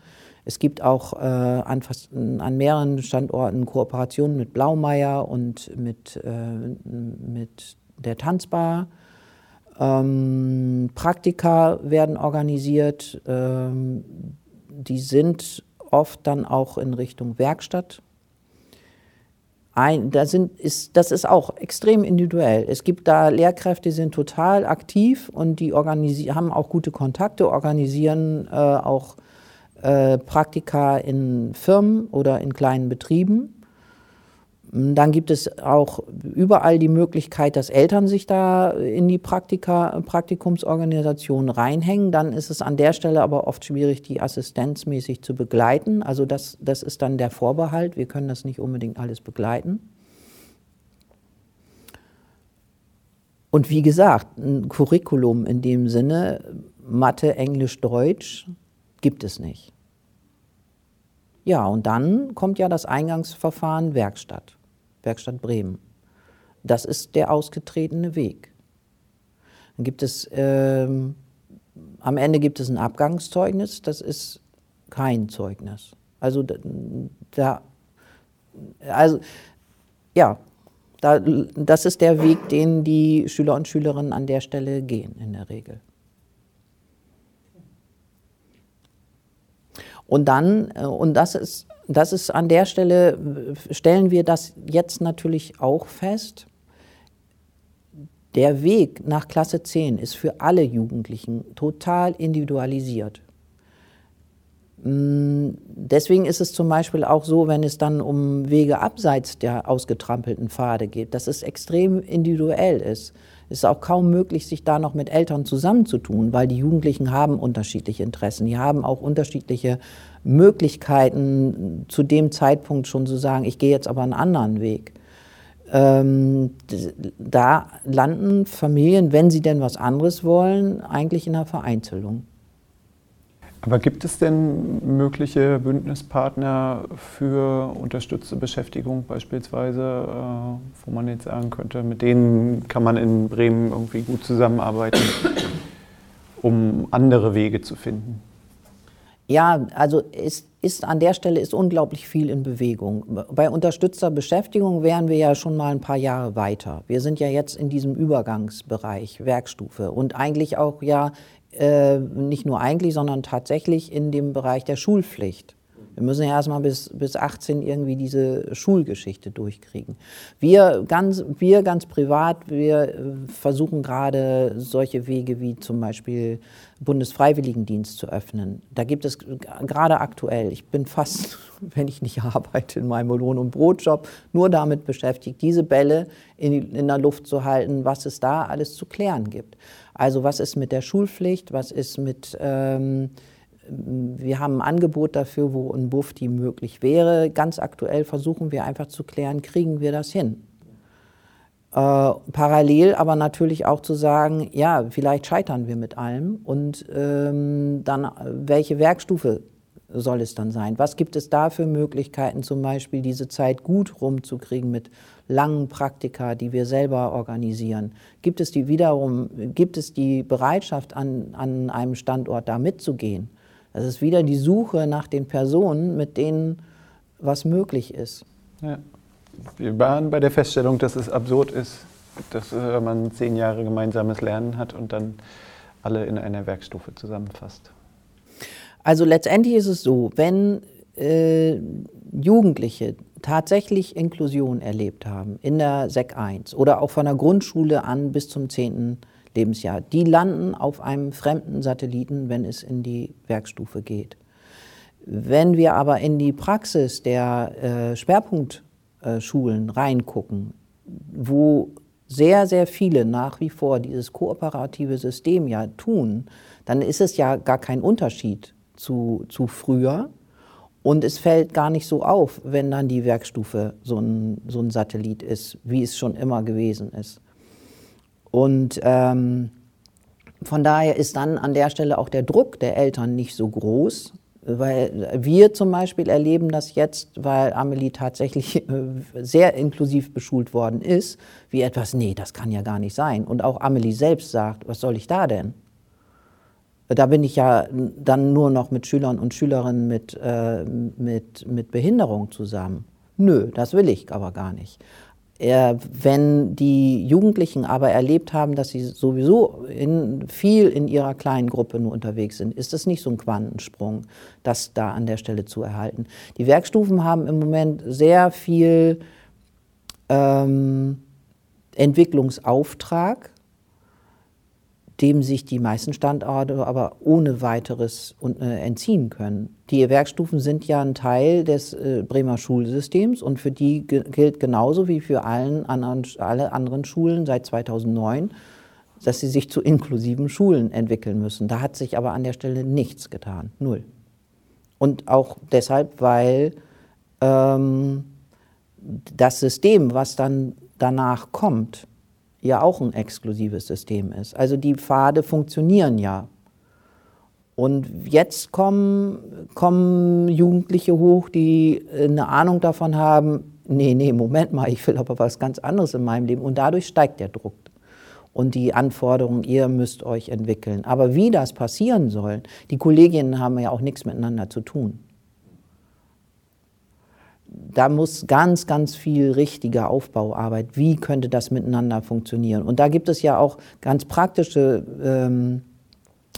es gibt auch äh, an, fast, an mehreren Standorten Kooperationen mit Blaumeier und mit, äh, mit der Tanzbar. Ähm, Praktika werden organisiert. Ähm, die sind oft dann auch in Richtung Werkstatt. Ein, da sind, ist, das ist auch extrem individuell. Es gibt da Lehrkräfte, die sind total aktiv und die haben auch gute Kontakte, organisieren äh, auch äh, Praktika in Firmen oder in kleinen Betrieben. Dann gibt es auch überall die Möglichkeit, dass Eltern sich da in die Praktika, Praktikumsorganisation reinhängen. Dann ist es an der Stelle aber oft schwierig, die assistenzmäßig zu begleiten. Also das, das ist dann der Vorbehalt. Wir können das nicht unbedingt alles begleiten. Und wie gesagt, ein Curriculum in dem Sinne, Mathe, Englisch, Deutsch, gibt es nicht. Ja, und dann kommt ja das Eingangsverfahren Werkstatt, Werkstatt Bremen. Das ist der ausgetretene Weg. Dann gibt es, ähm, am Ende gibt es ein Abgangszeugnis, das ist kein Zeugnis. Also da, also ja, da, das ist der Weg, den die Schüler und Schülerinnen an der Stelle gehen in der Regel. Und dann, äh, und das ist, das ist an der Stelle, stellen wir das jetzt natürlich auch fest, der Weg nach Klasse 10 ist für alle Jugendlichen total individualisiert. Mm, deswegen ist es zum Beispiel auch so, wenn es dann um Wege abseits der ausgetrampelten Pfade geht, dass es extrem individuell ist. Es ist auch kaum möglich, sich da noch mit Eltern zusammenzutun, weil die Jugendlichen haben unterschiedliche Interessen. Die haben auch unterschiedliche Möglichkeiten, zu dem Zeitpunkt schon zu sagen, ich gehe jetzt aber einen anderen Weg. Ähm, da landen Familien, wenn sie denn was anderes wollen, eigentlich in der Vereinzelung. Aber gibt es denn mögliche Bündnispartner für unterstützte Beschäftigung beispielsweise, äh, wo man jetzt sagen könnte, mit denen kann man in Bremen irgendwie gut zusammenarbeiten, um andere Wege zu finden? Ja, also es ist an der Stelle ist unglaublich viel in Bewegung. Bei unterstützter Beschäftigung wären wir ja schon mal ein paar Jahre weiter. Wir sind ja jetzt in diesem Übergangsbereich Werkstufe und eigentlich auch ja äh, nicht nur eigentlich, sondern tatsächlich in dem Bereich der Schulpflicht. Wir müssen ja erstmal bis, bis 18 irgendwie diese Schulgeschichte durchkriegen. Wir ganz, wir ganz privat, wir äh, versuchen gerade solche Wege wie zum Beispiel Bundesfreiwilligendienst zu öffnen. Da gibt es gerade aktuell, ich bin fast, wenn ich nicht arbeite in meinem Lohn- und Brotjob, nur damit beschäftigt, diese Bälle in, in der Luft zu halten, was es da alles zu klären gibt. Also was ist mit der Schulpflicht, was ist mit... Ähm, wir haben ein Angebot dafür, wo ein Bufti möglich wäre. Ganz aktuell versuchen wir einfach zu klären, kriegen wir das hin? Äh, parallel aber natürlich auch zu sagen, ja, vielleicht scheitern wir mit allem und ähm, dann welche Werkstufe soll es dann sein? Was gibt es da für Möglichkeiten, zum Beispiel diese Zeit gut rumzukriegen mit langen Praktika, die wir selber organisieren? Gibt es die wiederum, gibt es die Bereitschaft, an, an einem Standort da mitzugehen? Das ist wieder die Suche nach den Personen, mit denen was möglich ist. Ja. Wir waren bei der Feststellung, dass es absurd ist, dass äh, man zehn Jahre gemeinsames Lernen hat und dann alle in einer Werkstufe zusammenfasst. Also letztendlich ist es so, wenn äh, Jugendliche tatsächlich Inklusion erlebt haben in der SEC 1 oder auch von der Grundschule an bis zum 10. Lebensjahr. Die landen auf einem fremden Satelliten, wenn es in die Werkstufe geht. Wenn wir aber in die Praxis der äh, Schwerpunktschulen reingucken, wo sehr, sehr viele nach wie vor dieses kooperative System ja tun, dann ist es ja gar kein Unterschied zu, zu früher. Und es fällt gar nicht so auf, wenn dann die Werkstufe so ein, so ein Satellit ist, wie es schon immer gewesen ist. Und ähm, von daher ist dann an der Stelle auch der Druck der Eltern nicht so groß, weil wir zum Beispiel erleben das jetzt, weil Amelie tatsächlich äh, sehr inklusiv beschult worden ist, wie etwas, nee, das kann ja gar nicht sein. Und auch Amelie selbst sagt, was soll ich da denn? Da bin ich ja dann nur noch mit Schülern und Schülerinnen mit, äh, mit, mit Behinderung zusammen. Nö, das will ich aber gar nicht. Äh, wenn die Jugendlichen aber erlebt haben, dass sie sowieso in, viel in ihrer kleinen Gruppe nur unterwegs sind, ist es nicht so ein Quantensprung, das da an der Stelle zu erhalten. Die Werkstufen haben im Moment sehr viel ähm, Entwicklungsauftrag. Dem sich die meisten Standorte aber ohne weiteres äh, entziehen können. Die Werkstufen sind ja ein Teil des äh, Bremer Schulsystems und für die gilt genauso wie für allen anderen, alle anderen Schulen seit 2009, dass sie sich zu inklusiven Schulen entwickeln müssen. Da hat sich aber an der Stelle nichts getan, null. Und auch deshalb, weil ähm, das System, was dann danach kommt, ja auch ein exklusives System ist. Also die Pfade funktionieren ja. Und jetzt kommen, kommen Jugendliche hoch, die eine Ahnung davon haben, nee, nee, Moment mal, ich will aber was ganz anderes in meinem Leben. Und dadurch steigt der Druck und die Anforderungen, ihr müsst euch entwickeln. Aber wie das passieren soll, die Kolleginnen haben ja auch nichts miteinander zu tun da muss ganz, ganz viel richtige Aufbauarbeit. Wie könnte das miteinander funktionieren? Und da gibt es ja auch ganz praktische ähm,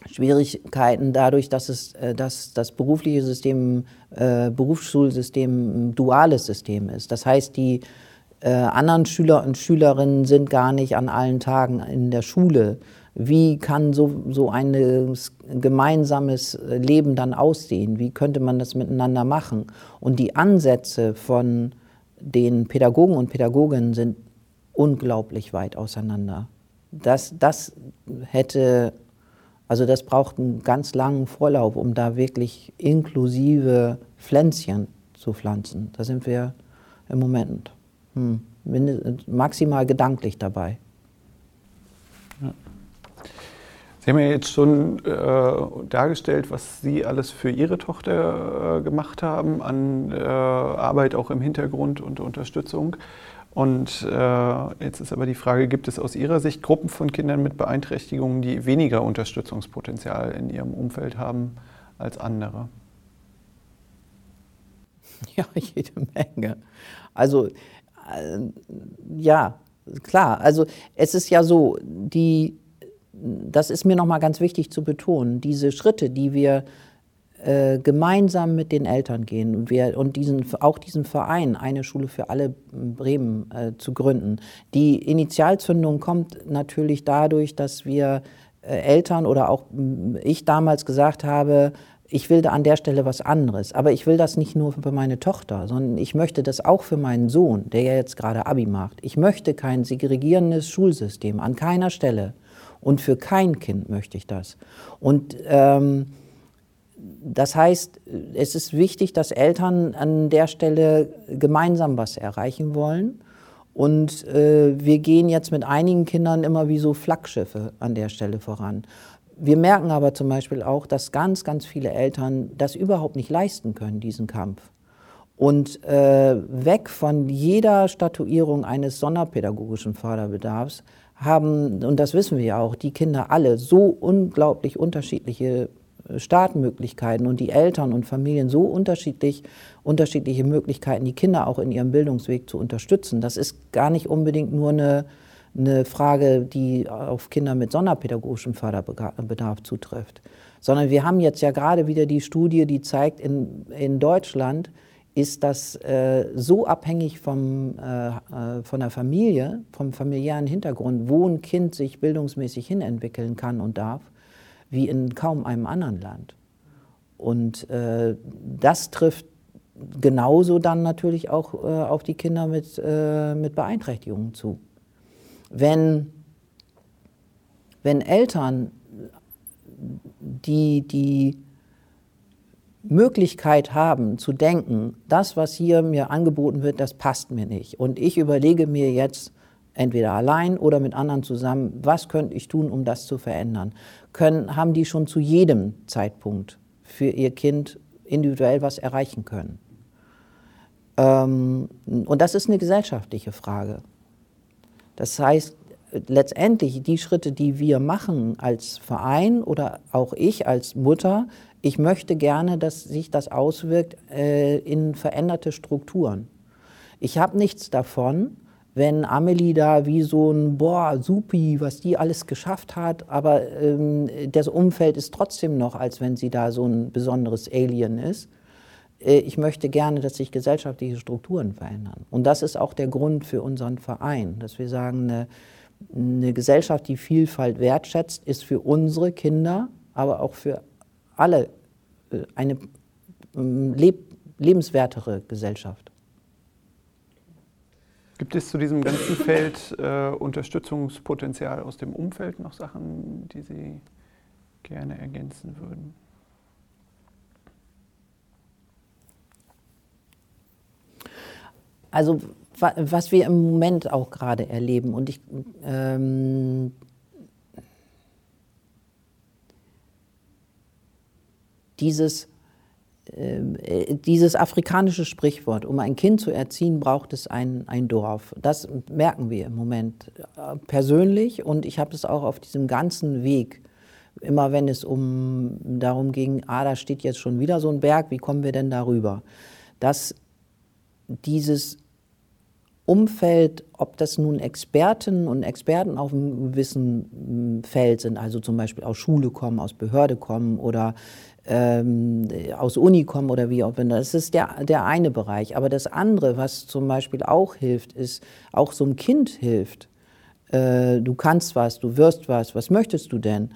Schwierigkeiten dadurch, dass, es, äh, dass das berufliche System, äh, Berufsschulsystem ein duales System ist. Das heißt, die äh, anderen Schüler und Schülerinnen sind gar nicht an allen Tagen in der Schule wie kann so, so ein gemeinsames Leben dann aussehen? Wie könnte man das miteinander machen? Und die Ansätze von den Pädagogen und Pädagoginnen sind unglaublich weit auseinander. Das, das hätte, also das braucht einen ganz langen Vorlauf, um da wirklich inklusive Pflänzchen zu pflanzen. Da sind wir im Moment hm, maximal gedanklich dabei. Sie haben ja jetzt schon äh, dargestellt, was Sie alles für Ihre Tochter äh, gemacht haben an äh, Arbeit auch im Hintergrund und Unterstützung. Und äh, jetzt ist aber die Frage, gibt es aus Ihrer Sicht Gruppen von Kindern mit Beeinträchtigungen, die weniger Unterstützungspotenzial in ihrem Umfeld haben als andere? Ja, jede Menge. Also äh, ja, klar. Also es ist ja so, die das ist mir nochmal ganz wichtig zu betonen, diese Schritte, die wir äh, gemeinsam mit den Eltern gehen und, wir, und diesen, auch diesen Verein, eine Schule für alle Bremen äh, zu gründen. Die Initialzündung kommt natürlich dadurch, dass wir äh, Eltern oder auch ich damals gesagt habe, ich will da an der Stelle was anderes. Aber ich will das nicht nur für meine Tochter, sondern ich möchte das auch für meinen Sohn, der ja jetzt gerade Abi macht. Ich möchte kein segregierendes Schulsystem an keiner Stelle. Und für kein Kind möchte ich das. Und ähm, das heißt, es ist wichtig, dass Eltern an der Stelle gemeinsam was erreichen wollen. Und äh, wir gehen jetzt mit einigen Kindern immer wie so Flaggschiffe an der Stelle voran. Wir merken aber zum Beispiel auch, dass ganz, ganz viele Eltern das überhaupt nicht leisten können, diesen Kampf. Und äh, weg von jeder Statuierung eines sonderpädagogischen Förderbedarfs haben, und das wissen wir ja auch, die Kinder alle so unglaublich unterschiedliche äh, Startmöglichkeiten und die Eltern und Familien so unterschiedlich, unterschiedliche Möglichkeiten, die Kinder auch in ihrem Bildungsweg zu unterstützen. Das ist gar nicht unbedingt nur eine, eine Frage, die auf Kinder mit sonderpädagogischem Förderbedarf zutrifft, sondern wir haben jetzt ja gerade wieder die Studie, die zeigt, in, in Deutschland ist das äh, so abhängig vom, äh, äh, von der Familie, vom familiären Hintergrund, wo ein Kind sich bildungsmäßig hinentwickeln kann und darf, wie in kaum einem anderen Land. Und äh, das trifft genauso dann natürlich auch äh, auf die Kinder mit, äh, mit Beeinträchtigungen zu. Wenn, wenn Eltern, die, die Möglichkeit haben zu denken, das, was hier mir angeboten wird, das passt mir nicht. Und ich überlege mir jetzt, entweder allein oder mit anderen zusammen, was könnte ich tun, um das zu verändern. Können, haben die schon zu jedem Zeitpunkt für ihr Kind individuell was erreichen können. Ähm, und das ist eine gesellschaftliche Frage. Das heißt, letztendlich die Schritte, die wir machen als Verein oder auch ich als Mutter, ich möchte gerne, dass sich das auswirkt äh, in veränderte Strukturen. Ich habe nichts davon, wenn Amelie da wie so ein, boah, supi, was die alles geschafft hat, aber ähm, das Umfeld ist trotzdem noch, als wenn sie da so ein besonderes Alien ist. Äh, ich möchte gerne, dass sich gesellschaftliche Strukturen verändern. Und das ist auch der Grund für unseren Verein, dass wir sagen, eine eine Gesellschaft, die Vielfalt wertschätzt, ist für unsere Kinder, aber auch für alle äh, eine ähm, leb lebenswertere Gesellschaft. Gibt es zu diesem ganzen Feld äh, Unterstützungspotenzial aus dem Umfeld noch Sachen, die Sie gerne ergänzen würden? Also was wir im Moment auch gerade erleben und ich ähm, dieses äh, dieses afrikanische Sprichwort, um ein Kind zu erziehen, braucht es ein, ein Dorf. Das merken wir im Moment äh, persönlich und ich habe es auch auf diesem ganzen Weg, immer wenn es um darum ging, ah, da steht jetzt schon wieder so ein Berg, wie kommen wir denn darüber? Dass dieses Umfeld, ob das nun Experten und Experten auf einem gewissen Feld sind, also zum Beispiel aus Schule kommen, aus Behörde kommen oder ähm, aus Uni kommen oder wie auch immer. Das ist der, der eine Bereich. Aber das andere, was zum Beispiel auch hilft, ist, auch so ein Kind hilft. Äh, du kannst was, du wirst was, was möchtest du denn?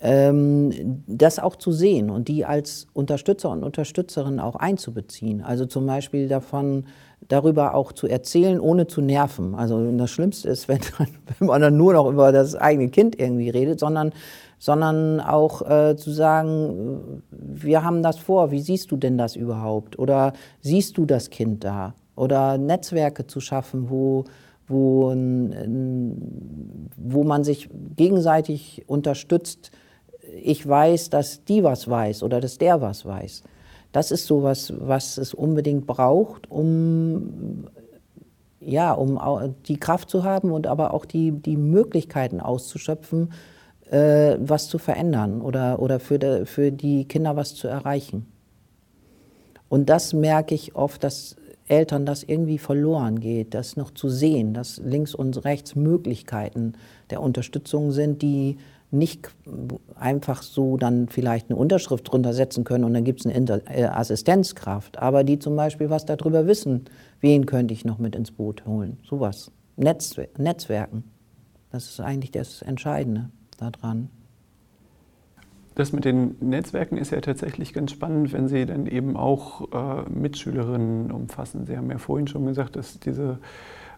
Ähm, das auch zu sehen und die als Unterstützer und Unterstützerin auch einzubeziehen. Also zum Beispiel davon, darüber auch zu erzählen, ohne zu nerven. Also das Schlimmste ist, wenn, wenn man dann nur noch über das eigene Kind irgendwie redet, sondern sondern auch äh, zu sagen, wir haben das vor, wie siehst du denn das überhaupt? Oder siehst du das Kind da? Oder Netzwerke zu schaffen, wo, wo, wo man sich gegenseitig unterstützt. Ich weiß, dass die was weiß oder dass der was weiß. Das ist so was, was es unbedingt braucht, um ja, um die Kraft zu haben und aber auch die, die Möglichkeiten auszuschöpfen, äh, was zu verändern oder, oder für, de, für die Kinder was zu erreichen. Und das merke ich oft, dass Eltern das irgendwie verloren geht, das noch zu sehen, dass links und rechts Möglichkeiten der Unterstützung sind, die nicht einfach so dann vielleicht eine Unterschrift drunter setzen können und dann gibt es eine Inter äh, Assistenzkraft, aber die zum Beispiel was darüber wissen, wen könnte ich noch mit ins Boot holen, sowas. Netzwer Netzwerken, das ist eigentlich das Entscheidende daran. Das mit den Netzwerken ist ja tatsächlich ganz spannend, wenn Sie dann eben auch äh, Mitschülerinnen umfassen. Sie haben ja vorhin schon gesagt, dass diese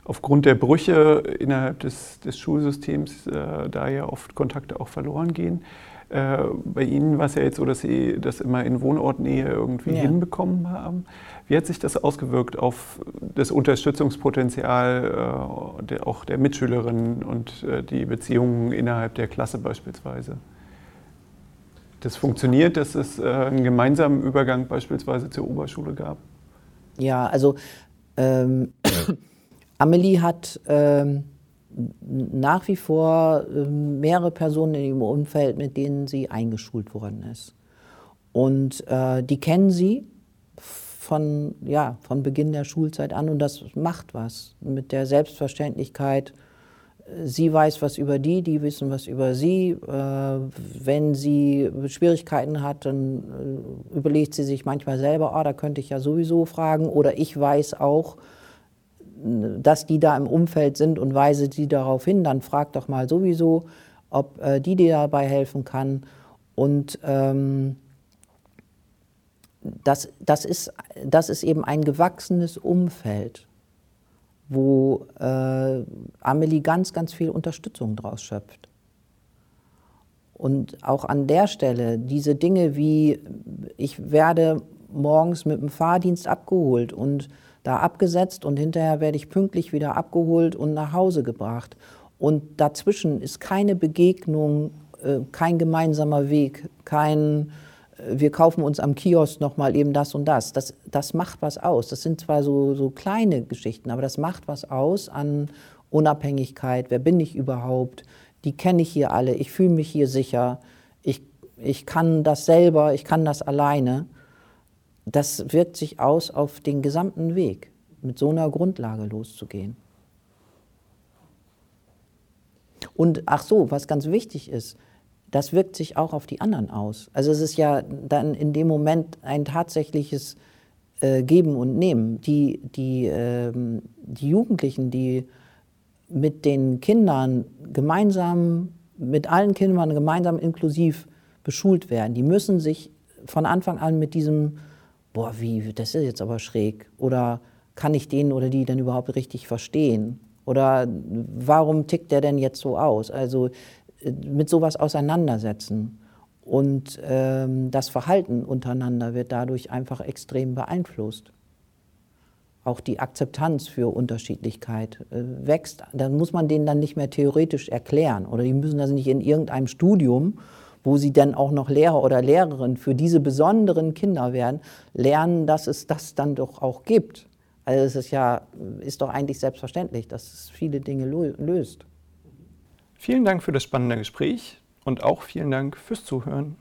aufgrund der Brüche innerhalb des, des Schulsystems äh, da ja oft Kontakte auch verloren gehen. Äh, bei Ihnen war es ja jetzt so, dass Sie das immer in Wohnortnähe irgendwie ja. hinbekommen haben. Wie hat sich das ausgewirkt auf das Unterstützungspotenzial äh, der, auch der Mitschülerinnen und äh, die Beziehungen innerhalb der Klasse beispielsweise? Das funktioniert, dass es äh, einen gemeinsamen Übergang beispielsweise zur Oberschule gab? Ja, also ähm, Amelie hat ähm, nach wie vor ähm, mehrere Personen in ihrem Umfeld, mit denen sie eingeschult worden ist. Und äh, die kennen sie von, ja, von Beginn der Schulzeit an und das macht was mit der Selbstverständlichkeit. Sie weiß was über die, die wissen was über sie. Äh, wenn sie Schwierigkeiten hat, dann äh, überlegt sie sich manchmal selber, oh, da könnte ich ja sowieso fragen. Oder ich weiß auch, dass die da im Umfeld sind und weise sie darauf hin, dann frag doch mal sowieso, ob äh, die dir dabei helfen kann. Und ähm, das, das, ist, das ist eben ein gewachsenes Umfeld, wo äh, Amelie ganz, ganz viel Unterstützung draus schöpft. Und auch an der Stelle diese Dinge wie, ich werde morgens mit dem Fahrdienst abgeholt und da abgesetzt und hinterher werde ich pünktlich wieder abgeholt und nach Hause gebracht. Und dazwischen ist keine Begegnung, äh, kein gemeinsamer Weg, kein, äh, wir kaufen uns am Kiosk nochmal eben das und das. das. Das macht was aus. Das sind zwar so, so kleine Geschichten, aber das macht was aus an Unabhängigkeit. Wer bin ich überhaupt? Die kenne ich hier alle. Ich fühle mich hier sicher. Ich, ich kann das selber, ich kann das alleine das wirkt sich aus auf den gesamten Weg, mit so einer Grundlage loszugehen. Und ach so, was ganz wichtig ist, das wirkt sich auch auf die anderen aus. Also es ist ja dann in dem Moment ein tatsächliches äh, Geben und Nehmen. Die, die, äh, die Jugendlichen, die mit den Kindern gemeinsam, mit allen Kindern gemeinsam inklusiv beschult werden. Die müssen sich von Anfang an mit diesem, boah, wie, das ist jetzt aber schräg, oder kann ich den oder die denn überhaupt richtig verstehen? Oder warum tickt der denn jetzt so aus? Also äh, mit sowas auseinandersetzen. Und ähm, das Verhalten untereinander wird dadurch einfach extrem beeinflusst. Auch die Akzeptanz für Unterschiedlichkeit äh, wächst. Dann muss man denen dann nicht mehr theoretisch erklären. Oder die müssen das nicht in irgendeinem Studium, wo sie dann auch noch Lehrer oder Lehrerin für diese besonderen Kinder werden, lernen, dass es das dann doch auch gibt. Also es ist ja, ist doch eigentlich selbstverständlich, dass es viele Dinge löst. Vielen Dank für das spannende Gespräch und auch vielen Dank fürs Zuhören.